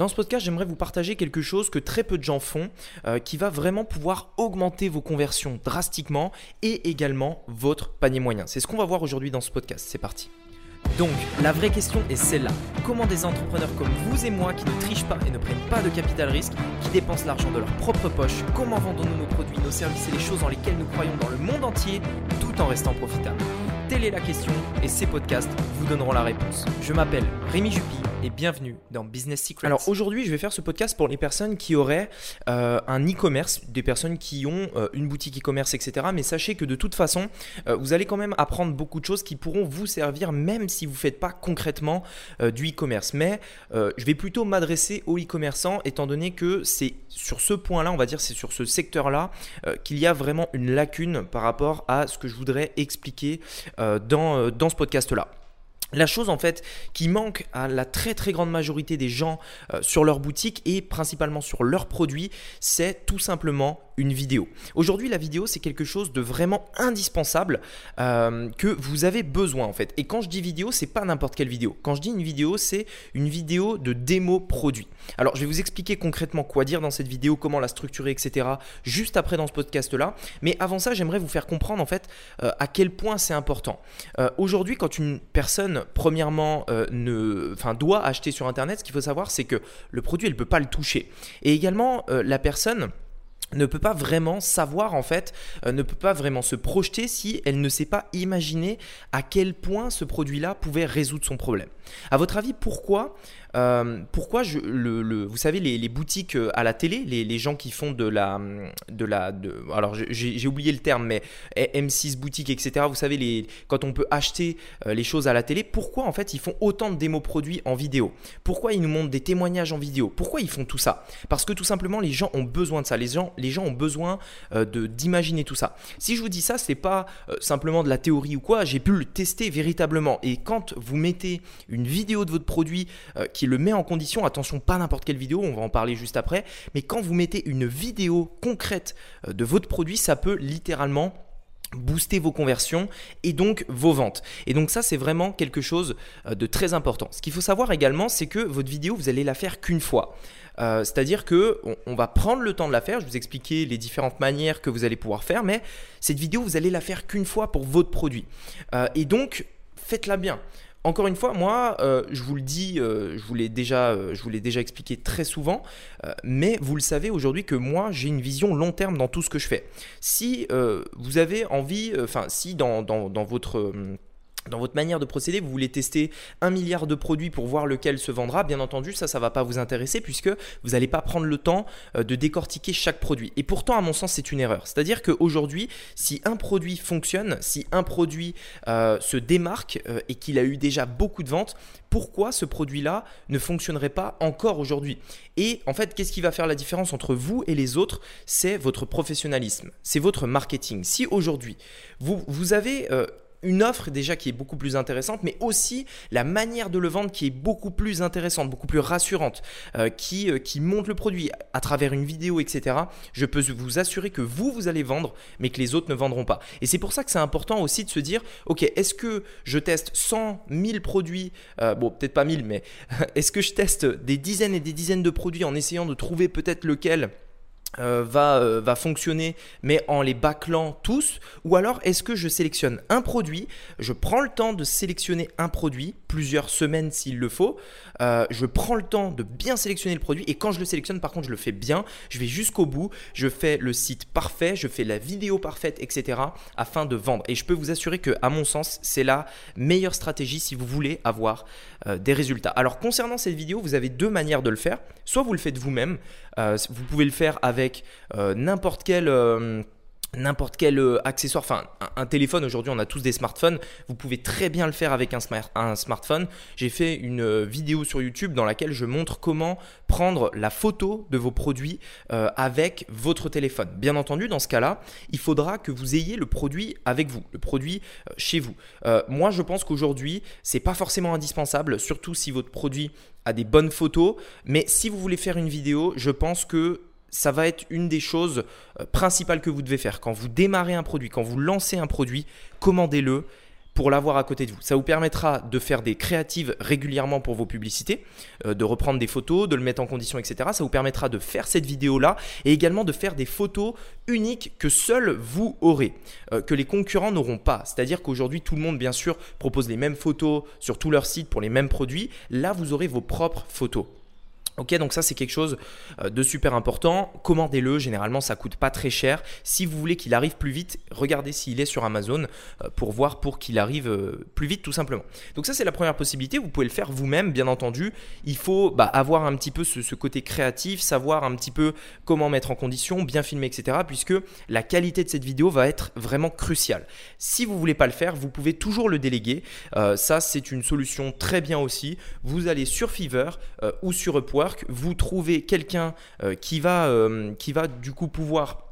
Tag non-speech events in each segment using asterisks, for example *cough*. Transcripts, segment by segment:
Dans ce podcast, j'aimerais vous partager quelque chose que très peu de gens font, euh, qui va vraiment pouvoir augmenter vos conversions drastiquement et également votre panier moyen. C'est ce qu'on va voir aujourd'hui dans ce podcast. C'est parti. Donc, la vraie question est celle-là. Comment des entrepreneurs comme vous et moi qui ne trichent pas et ne prennent pas de capital risque, qui dépensent l'argent de leur propre poche, comment vendons-nous nos produits, nos services et les choses dans lesquelles nous croyons dans le monde entier tout en restant profitables? Telle est la question et ces podcasts vous donneront la réponse. Je m'appelle Rémi Jupy et bienvenue dans Business Secrets. Alors aujourd'hui, je vais faire ce podcast pour les personnes qui auraient euh, un e-commerce, des personnes qui ont euh, une boutique e-commerce, etc. Mais sachez que de toute façon, euh, vous allez quand même apprendre beaucoup de choses qui pourront vous servir même si vous ne faites pas concrètement du e-commerce. Mais je vais plutôt m'adresser aux e-commerçants étant donné que c'est sur ce point-là, on va dire, c'est sur ce secteur-là qu'il y a vraiment une lacune par rapport à ce que je voudrais expliquer dans, dans ce podcast-là. La chose en fait qui manque à la très très grande majorité des gens euh, sur leur boutique et principalement sur leurs produits, c'est tout simplement une vidéo. Aujourd'hui, la vidéo, c'est quelque chose de vraiment indispensable euh, que vous avez besoin en fait. Et quand je dis vidéo, c'est pas n'importe quelle vidéo. Quand je dis une vidéo, c'est une vidéo de démo produit. Alors, je vais vous expliquer concrètement quoi dire dans cette vidéo, comment la structurer, etc. juste après dans ce podcast-là. Mais avant ça, j'aimerais vous faire comprendre en fait euh, à quel point c'est important. Aujourd'hui, quand une personne, premièrement, ne, enfin, doit acheter sur Internet, ce qu'il faut savoir, c'est que le produit, elle ne peut pas le toucher. Et également, la personne ne peut pas vraiment savoir en fait, euh, ne peut pas vraiment se projeter si elle ne sait pas imaginer à quel point ce produit-là pouvait résoudre son problème. À votre avis, pourquoi euh, pourquoi je, le, vous savez, les, boutiques euh, à la télé, les, gens qui font de la. De la de, alors, j'ai oublié le terme, mais M6 boutique, etc. Vous savez, les, quand on peut acheter euh, les choses à la télé, pourquoi en fait ils font autant de démos produits en vidéo? Pourquoi ils nous montrent des témoignages en vidéo? Pourquoi ils font tout ça? Parce que tout simplement, les gens ont besoin de ça. Les gens, les gens ont besoin de d'imaginer tout ça. Si je vous dis ça, c'est pas simplement de la théorie ou quoi. J'ai pu le tester véritablement. Et quand vous mettez une vidéo de votre produit qui qui le met en condition, attention, pas n'importe quelle vidéo, on va en parler juste après, mais quand vous mettez une vidéo concrète euh, de votre produit, ça peut littéralement booster vos conversions et donc vos ventes. Et donc ça, c'est vraiment quelque chose euh, de très important. Ce qu'il faut savoir également, c'est que votre vidéo, vous allez la faire qu'une fois. Euh, c'est-à-dire que on, va prendre le temps de la faire. Je vous expliquer les différentes manières que vous allez pouvoir faire, mais cette vidéo, vous allez la faire qu'une fois pour votre produit. et donc, faites-la bien. Encore une fois, moi, euh, je vous le dis, euh, je vous l'ai déjà, euh, je vous l'ai déjà expliqué très souvent, mais vous le savez aujourd'hui que moi, j'ai une vision long terme dans tout ce que je fais. Si vous avez envie, enfin, si dans votre dans votre manière de procéder, vous voulez tester un milliard de produits pour voir lequel se vendra, bien entendu, ça, ça ne va pas vous intéresser puisque vous n'allez pas prendre le temps euh, de décortiquer chaque produit. Et pourtant, à mon sens, c'est une erreur. C'est-à-dire qu'aujourd'hui, si un produit fonctionne, si un produit euh, se démarque euh, et qu'il a eu déjà beaucoup de ventes, pourquoi ce produit-là ne fonctionnerait pas encore aujourd'hui? Et en fait, qu'est-ce qui va faire la différence entre vous et les autres? C'est votre professionnalisme, c'est votre marketing. Si aujourd'hui, vous, vous avez une offre déjà qui est beaucoup plus intéressante, mais aussi la manière de le vendre qui est beaucoup plus intéressante, beaucoup plus rassurante, euh, qui, euh, qui montre le produit à travers une vidéo, etc. Je peux vous assurer que vous, vous allez vendre, mais que les autres ne vendront pas. Et c'est pour ça que c'est important aussi de se dire, ok, est-ce que je teste 100, 1000 produits, euh, bon peut-être pas 1000, mais *laughs* est-ce que je teste des dizaines et des dizaines de produits en essayant de trouver peut-être lequel euh, va, euh, va fonctionner mais en les bâclant tous ou alors est-ce que je sélectionne un produit je prends le temps de sélectionner un produit plusieurs semaines s'il le faut. Euh, je prends le temps de bien sélectionner le produit et quand je le sélectionne par contre je le fais bien. Je vais jusqu'au bout. Je fais le site parfait. Je fais la vidéo parfaite etc afin de vendre. Et je peux vous assurer que à mon sens c'est la meilleure stratégie si vous voulez avoir des résultats. Alors concernant cette vidéo vous avez deux manières de le faire. Soit vous le faites vous-même. Vous pouvez le faire avec euh, n'importe quel euh, n'importe quel euh, accessoire, enfin un, téléphone, aujourd'hui on a tous des smartphones, vous pouvez très bien le faire avec un, un smartphone. J'ai fait une vidéo sur YouTube dans laquelle je montre comment prendre la photo de vos produits avec votre téléphone. Bien entendu, dans ce cas-là, il faudra que vous ayez le produit avec vous, le produit chez vous. moi, je pense qu'aujourd'hui, c'est pas forcément indispensable, surtout si votre produit a des bonnes photos, mais si vous voulez faire une vidéo, je pense que ça va être une des choses euh, principales que vous devez faire. Quand vous démarrez un produit, quand vous lancez un produit, commandez-le pour l'avoir à côté de vous. Ça vous permettra de faire des créatives régulièrement pour vos publicités, euh, de reprendre des photos, de le mettre en condition, etc. Ça vous permettra de faire cette vidéo-là et également de faire des photos uniques que seuls vous aurez, euh, que les concurrents n'auront pas. C'est-à-dire qu'aujourd'hui, tout le monde, bien sûr, propose les mêmes photos sur tous leurs sites pour les mêmes produits. Là, vous aurez vos propres photos. Ok, donc ça c'est quelque chose euh, de super important. Commandez-le, généralement ça coûte pas très cher. Si vous voulez qu'il arrive plus vite, regardez s'il est sur Amazon euh, pour voir pour qu'il arrive euh, plus vite tout simplement. Donc ça c'est la première possibilité, vous pouvez le faire vous-même bien entendu. Il faut bah, avoir un petit peu ce, côté créatif, savoir un petit peu comment mettre en condition, bien filmer, etc. Puisque la qualité de cette vidéo va être vraiment cruciale. Si vous voulez pas le faire, vous pouvez toujours le déléguer. ça c'est une solution très bien aussi. Vous allez sur Fiverr ou sur Upwork vous trouvez quelqu'un euh, qui, va, euh, qui va du coup pouvoir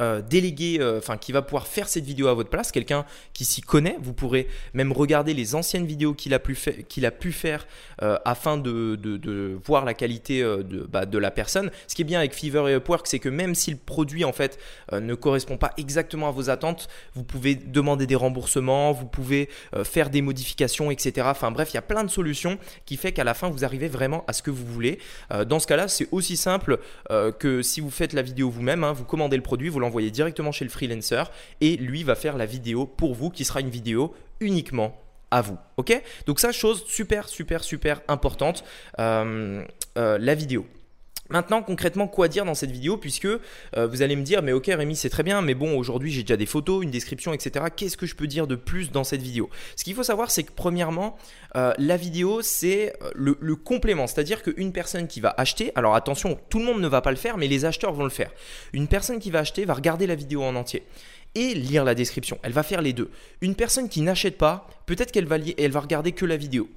euh, déléguer, euh, enfin qui va pouvoir faire cette vidéo à votre place, quelqu'un qui s'y connaît. Vous pourrez même regarder les anciennes vidéos qu'il a, pu qu'il a pu faire euh, afin de, de, voir la qualité de, bah, de, la personne. Ce qui est bien avec Fiverr et Upwork, c'est que même si le produit en fait ne correspond pas exactement à vos attentes, vous pouvez demander des remboursements, vous pouvez faire des modifications, etc. Enfin bref, il y a plein de solutions qui fait qu'à la fin vous arrivez vraiment à ce que vous voulez. dans ce cas-là, c'est aussi simple que si vous faites la vidéo vous-même, hein, vous commandez le produit, vous l'envoyez directement chez le freelancer et lui va faire la vidéo pour vous qui sera une vidéo uniquement à vous. Ok? Donc ça, chose super, super, super importante, euh, euh, la vidéo. Maintenant, concrètement, quoi dire dans cette vidéo Puisque euh, vous allez me dire, mais ok Rémi, c'est très bien, mais bon, aujourd'hui j'ai déjà des photos, une description, etc. Qu'est-ce que je peux dire de plus dans cette vidéo? Ce qu'il faut savoir, c'est que premièrement, euh, la vidéo, c'est euh, le, complément. C'est-à-dire qu'une personne qui va acheter, alors attention, tout le monde ne va pas le faire, mais les acheteurs vont le faire. Une personne qui va acheter va regarder la vidéo en entier et lire la description. Elle va faire les deux. Une personne qui n'achète pas, peut-être qu'elle va, elle va regarder que la vidéo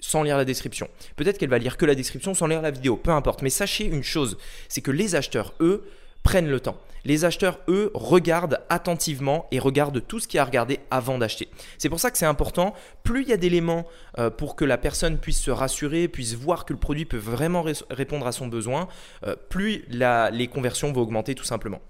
sans lire la description. Peut-être qu'elle va lire que la description sans lire la vidéo, peu importe. Mais sachez une chose, c'est que les acheteurs, eux, prennent le temps. Les acheteurs, eux, regardent attentivement et regardent tout ce qu'il y a à regarder avant d'acheter. C'est pour ça que c'est important. Plus il y a d'éléments euh, pour que la personne puisse se rassurer, puisse voir que le produit peut vraiment répondre à son besoin, euh, plus les conversions vont augmenter tout simplement.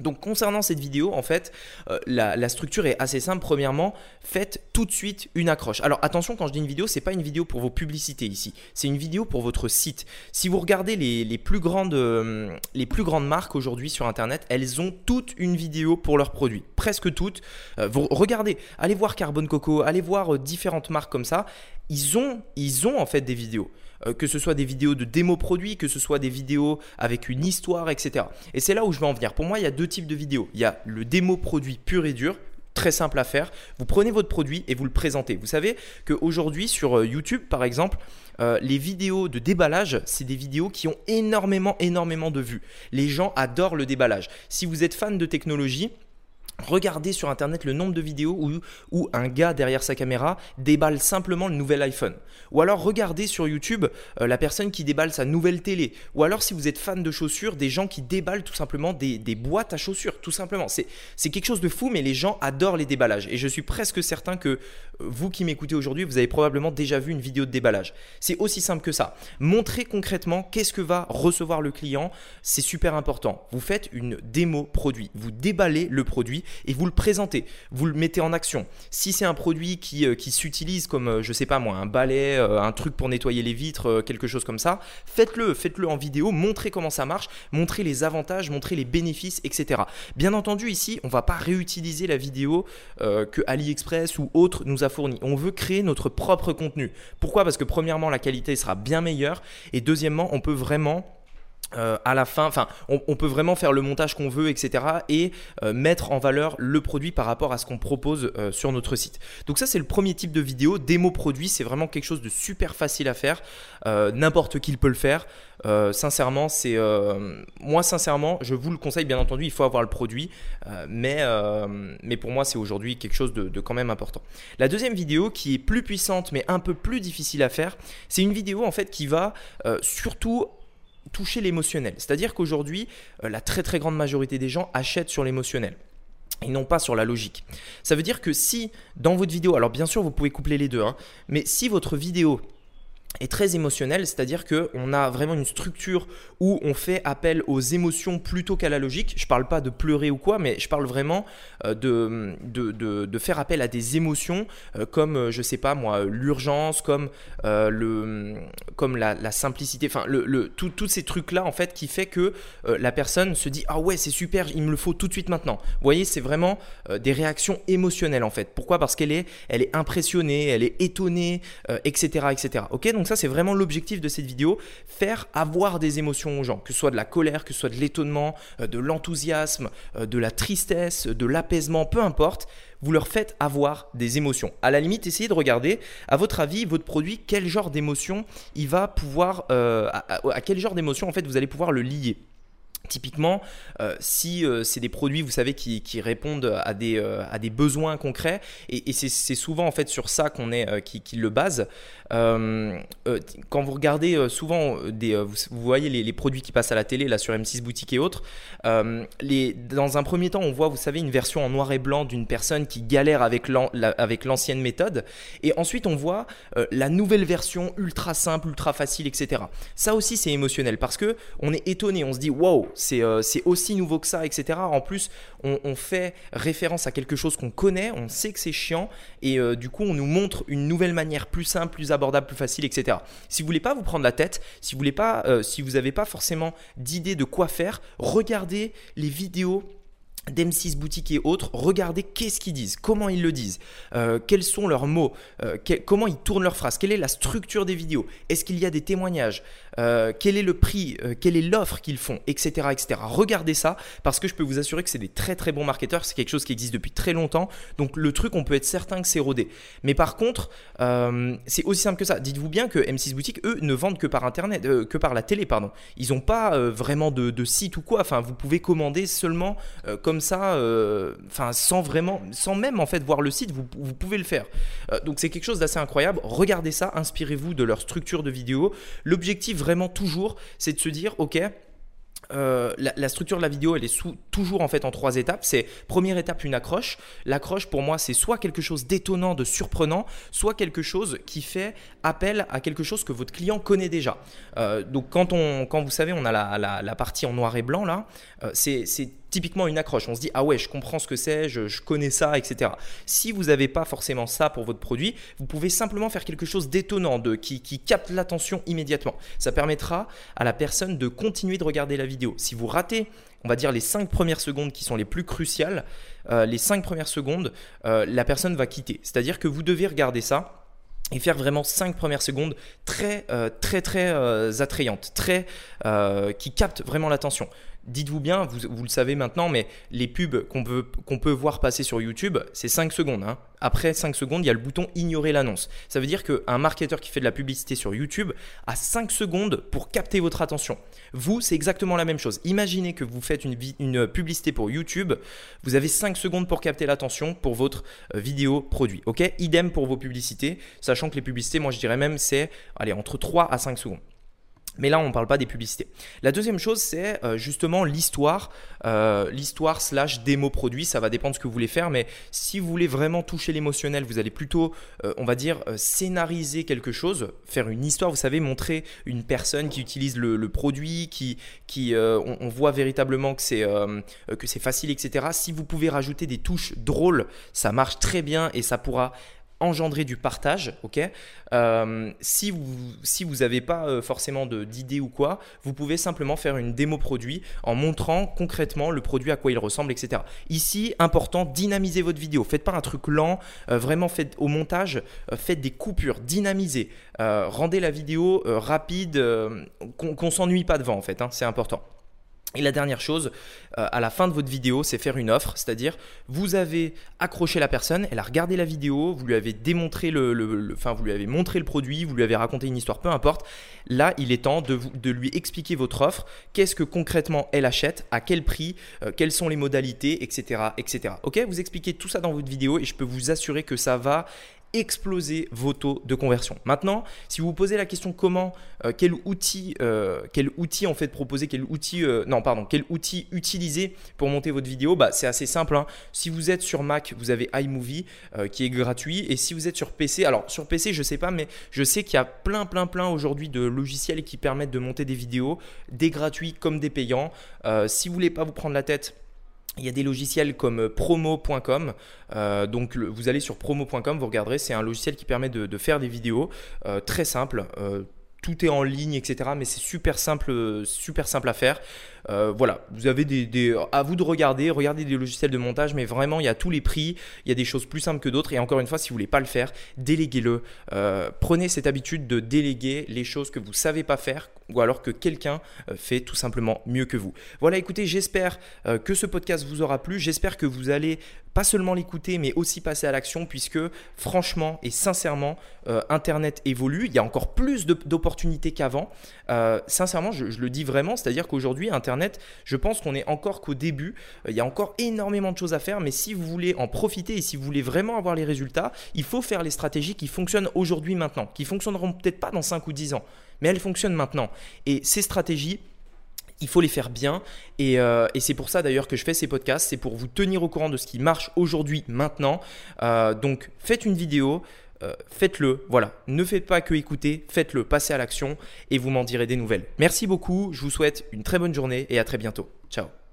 Donc concernant cette vidéo, en fait, euh, la, structure est assez simple. Premièrement, faites tout de suite une accroche. Alors attention, quand je dis une vidéo, c'est pas une vidéo pour vos publicités ici. C'est une vidéo pour votre site. Si vous regardez les, plus, grandes, euh, plus grandes marques aujourd'hui sur Internet, elles ont toutes une vidéo pour leurs produits. Presque toutes. Euh, regardez, allez voir Carbon Coco, allez voir différentes marques comme ça. Ils ont en fait des vidéos. Euh, que ce soit des vidéos de démo produits, que ce soit des vidéos avec une histoire, etc. Et c'est là où je vais en venir. Pour moi, il y a deux types de vidéos. Il y a le démo produit pur et dur, très simple à faire. Vous prenez votre produit et vous le présentez. Vous savez qu'aujourd'hui sur euh, YouTube, par exemple, euh, les vidéos de déballage, c'est des vidéos qui ont énormément, énormément de vues. Les gens adorent le déballage. Si vous êtes fan de technologie, Regardez sur internet le nombre de vidéos où, un gars derrière sa caméra déballe simplement le nouvel iPhone. Ou alors regardez sur YouTube euh, la personne qui déballe sa nouvelle télé. Ou alors si vous êtes fan de chaussures, des gens qui déballent tout simplement des, des boîtes à chaussures. Tout simplement. C'est quelque chose de fou, mais les gens adorent les déballages. Et je suis presque certain que euh, vous qui m'écoutez aujourd'hui, vous avez probablement déjà vu une vidéo de déballage. C'est aussi simple que ça. Montrez concrètement qu'est-ce que va recevoir le client. C'est super important. Vous faites une démo produit. Vous déballez le produit et vous le présentez, vous le mettez en action. Si c'est un produit qui, euh, s'utilise comme, euh, je sais pas moi, un balai, euh, un truc pour nettoyer les vitres, quelque chose comme ça, faites-le, faites-le en vidéo, montrez comment ça marche, montrez les avantages, montrez les bénéfices, etc. Bien entendu, ici, on va pas réutiliser la vidéo que AliExpress ou autre nous a fournie. On veut créer notre propre contenu. Pourquoi? Parce que premièrement, la qualité sera bien meilleure et deuxièmement, on peut vraiment euh, à la fin, enfin, on, peut vraiment faire le montage qu'on veut, etc. et euh, mettre en valeur le produit par rapport à ce qu'on propose euh, sur notre site. Donc ça, c'est le premier type de vidéo. Démo produit, c'est vraiment quelque chose de super facile à faire. N'importe qui peut le faire. sincèrement, c'est moi, sincèrement, je vous le conseille. Bien entendu, il faut avoir le produit, mais pour moi, c'est aujourd'hui quelque chose de, quand même important. La deuxième vidéo, qui est plus puissante, mais un peu plus difficile à faire, c'est une vidéo en fait qui va surtout toucher l'émotionnel. C'est-à-dire qu'aujourd'hui, euh, la très très grande majorité des gens achètent sur l'émotionnel et non pas sur la logique. Ça veut dire que si dans votre vidéo, alors bien sûr vous pouvez coupler les deux, hein, mais si votre vidéo est très émotionnel, c'est-à-dire qu'on a vraiment une structure où on fait appel aux émotions plutôt qu'à la logique. Je parle pas de pleurer ou quoi, mais je parle vraiment euh, de, de, faire appel à des émotions euh, comme, euh, je sais pas moi, l'urgence, comme, le, comme la, simplicité, enfin, le, le tous ces trucs-là, en fait, qui fait que la personne se dit Ah ouais, c'est super, il me le faut tout de suite maintenant. Vous voyez, c'est vraiment des réactions émotionnelles, en fait. Pourquoi? Parce qu'elle est, elle est impressionnée, elle est étonnée, etc., etc. Ok, donc ça, c'est vraiment l'objectif de cette vidéo, faire avoir des émotions aux gens, que ce soit de la colère, que ce soit de l'étonnement, euh, de l'enthousiasme, euh, de la tristesse, de l'apaisement, peu importe vous leur faites avoir des émotions. À la limite, essayez de regarder, à votre avis, votre produit, quel genre d'émotion il va pouvoir, euh, à, quel genre d'émotion en fait vous allez pouvoir le lier. Typiquement, euh, si euh, c'est des produits, vous savez, qui, répondent à des, euh, à des besoins concrets, et, c'est souvent en fait sur ça qu'on est, qui, le base. quand vous regardez souvent des, vous, voyez les, produits qui passent à la télé, là sur M6 Boutique et autres, les, dans un premier temps, on voit, vous savez, une version en noir et blanc d'une personne qui galère avec l'ancienne méthode, et ensuite on voit la nouvelle version ultra simple, ultra facile, etc. Ça aussi, c'est émotionnel parce que on est étonné, on se dit, euh, c'est aussi nouveau que ça, etc. En plus, on, fait référence à quelque chose qu'on connaît, on sait que c'est chiant, et euh, du coup, on nous montre une nouvelle manière plus simple, plus abordable, plus facile, etc. Si vous voulez pas vous prendre la tête, si vous euh, si vous n'avez pas forcément d'idée de quoi faire, regardez les vidéos d'M6 Boutique et autres, regardez qu'est-ce qu'ils disent, comment ils le disent, euh, quels sont leurs mots, euh, comment ils tournent leurs phrases, quelle est la structure des vidéos, est-ce qu'il y a des témoignages, euh, quel est le prix, quelle est l'offre qu'ils font, etc., etc. Regardez ça parce que je peux vous assurer que c'est des très très bons marketeurs, c'est quelque chose qui existe depuis très longtemps, donc le truc on peut être certain que c'est rodé. Mais par contre, c'est aussi simple que ça. Dites-vous bien que M6 Boutique, eux, ne vendent que par internet, que par la télé, pardon. Ils n'ont pas vraiment de, de, site ou quoi. Enfin, vous pouvez commander seulement comme comme ça, euh, enfin sans vraiment, sans même en fait voir le site, vous, pouvez le faire. Euh, donc c'est quelque chose d'assez incroyable. Regardez ça, inspirez-vous de leur structure de vidéo. L'objectif vraiment toujours, c'est de se dire, ok. Euh, la, structure de la vidéo, elle est sous, toujours en fait en trois étapes. C'est première étape une accroche. L'accroche pour moi, c'est soit quelque chose d'étonnant, de surprenant, soit quelque chose qui fait appel à quelque chose que votre client connaît déjà. donc quand on, quand vous savez, on a la, la partie en noir et blanc là, c'est typiquement une accroche. On se dit, ah ouais, je comprends ce que c'est, je, connais ça, etc. Si vous n'avez pas forcément ça pour votre produit, vous pouvez simplement faire quelque chose d'étonnant, de, qui, capte l'attention immédiatement. Ça permettra à la personne de continuer de regarder la vidéo. Si vous ratez on va dire les 5 premières secondes qui sont les plus cruciales, euh, les 5 premières secondes, euh, la personne va quitter. C'est-à-dire que vous devez regarder ça et faire vraiment 5 premières secondes très euh, très très attrayantes, très qui captent vraiment l'attention dites-vous bien, vous, le savez maintenant, mais les pubs qu'on peut, voir passer sur YouTube, c'est 5 secondes. Hein. Après 5 secondes, il y a le bouton ignorer l'annonce. Ça veut dire qu'un marketeur qui fait de la publicité sur YouTube a 5 secondes pour capter votre attention. Vous, c'est exactement la même chose. Imaginez que vous faites une, publicité pour YouTube, vous avez 5 secondes pour capter l'attention pour votre euh, vidéo produit. Idem pour vos publicités, sachant que les publicités, moi je dirais même, c'est entre 3 à 5 secondes. Mais là, on ne parle pas des publicités. La deuxième chose, c'est euh, justement l'histoire, euh, l'histoire slash démo produit. Ça va dépendre de ce que vous voulez faire, mais si vous voulez vraiment toucher l'émotionnel, vous allez plutôt, euh, on va dire, scénariser quelque chose, faire une histoire. Vous savez, montrer une personne qui utilise le, produit, qui, on, voit véritablement que c'est que c'est facile, etc. Si vous pouvez rajouter des touches drôles, ça marche très bien et ça pourra engendrer du partage, ok euh, Si vous si n'avez pas euh, forcément d'idée ou quoi, vous pouvez simplement faire une démo produit en montrant concrètement le produit à quoi il ressemble, etc. Ici, important, dynamisez votre vidéo. Faites pas un truc lent, euh, vraiment faites au montage, faites des coupures, dynamisez, rendez la vidéo rapide, qu'on s'ennuie pas devant en fait, hein, c'est important. Et la dernière chose, euh, à la fin de votre vidéo, c'est faire une offre, c'est-à-dire vous avez accroché la personne, elle a regardé la vidéo, vous lui avez démontré le, enfin vous lui avez montré le produit, vous lui avez raconté une histoire, peu importe. Là, il est temps de, lui expliquer votre offre, qu'est-ce que concrètement elle achète, à quel prix, euh, quelles sont les modalités, etc., etc. Ok, vous expliquez tout ça dans votre vidéo et je peux vous assurer que ça va exploser vos taux de conversion. Maintenant, si vous vous posez la question comment, euh, quel outil, euh, quel outil en fait proposer, quel outil, euh, non pardon, quel outil utiliser pour monter votre vidéo, bah c'est assez simple. Hein. Si vous êtes sur Mac, vous avez iMovie qui est gratuit, et si vous êtes sur PC, alors sur PC je sais pas, mais je sais qu'il y a plein plein plein aujourd'hui de logiciels qui permettent de monter des vidéos, des gratuits comme des payants. si vous voulez pas vous prendre la tête il y a des logiciels comme euh, promo.com. Euh, donc vous allez sur promo.com, vous regarderez, c'est un logiciel qui permet de, faire des vidéos euh, très simples. tout est en ligne, etc. Mais c'est super simple, super simple à faire. Euh, voilà, vous avez des, à vous de regarder, regardez des logiciels de montage, mais vraiment il y a tous les prix, il y a des choses plus simples que d'autres. Et encore une fois, si vous voulez pas le faire, déléguez-le. Euh, prenez cette habitude de déléguer les choses que vous savez pas faire ou alors que quelqu'un euh, fait tout simplement mieux que vous. Voilà, écoutez, j'espère que ce podcast vous aura plu. J'espère que vous allez pas seulement l'écouter, mais aussi passer à l'action, puisque franchement et sincèrement, Internet évolue. Il y a encore plus d'opportunités qu'avant. sincèrement, je, le dis vraiment, c'est-à-dire qu'aujourd'hui, Internet je pense qu'on est encore qu'au début. Euh, il y a encore énormément de choses à faire, mais si vous voulez en profiter et si vous voulez vraiment avoir les résultats, il faut faire les stratégies qui fonctionnent aujourd'hui, maintenant, qui fonctionneront peut-être pas dans 5 ou 10 ans, mais elles fonctionnent maintenant. Et ces stratégies, il faut les faire bien. Euh, et, c'est pour ça d'ailleurs que je fais ces podcasts. C'est pour vous tenir au courant de ce qui marche aujourd'hui, maintenant. Euh, donc faites une vidéo, euh, faites-le. Voilà, ne faites pas que écouter, faites-le, passez à l'action et vous m'en direz des nouvelles. Merci beaucoup, je vous souhaite une très bonne journée et à très bientôt. Ciao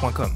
Point com.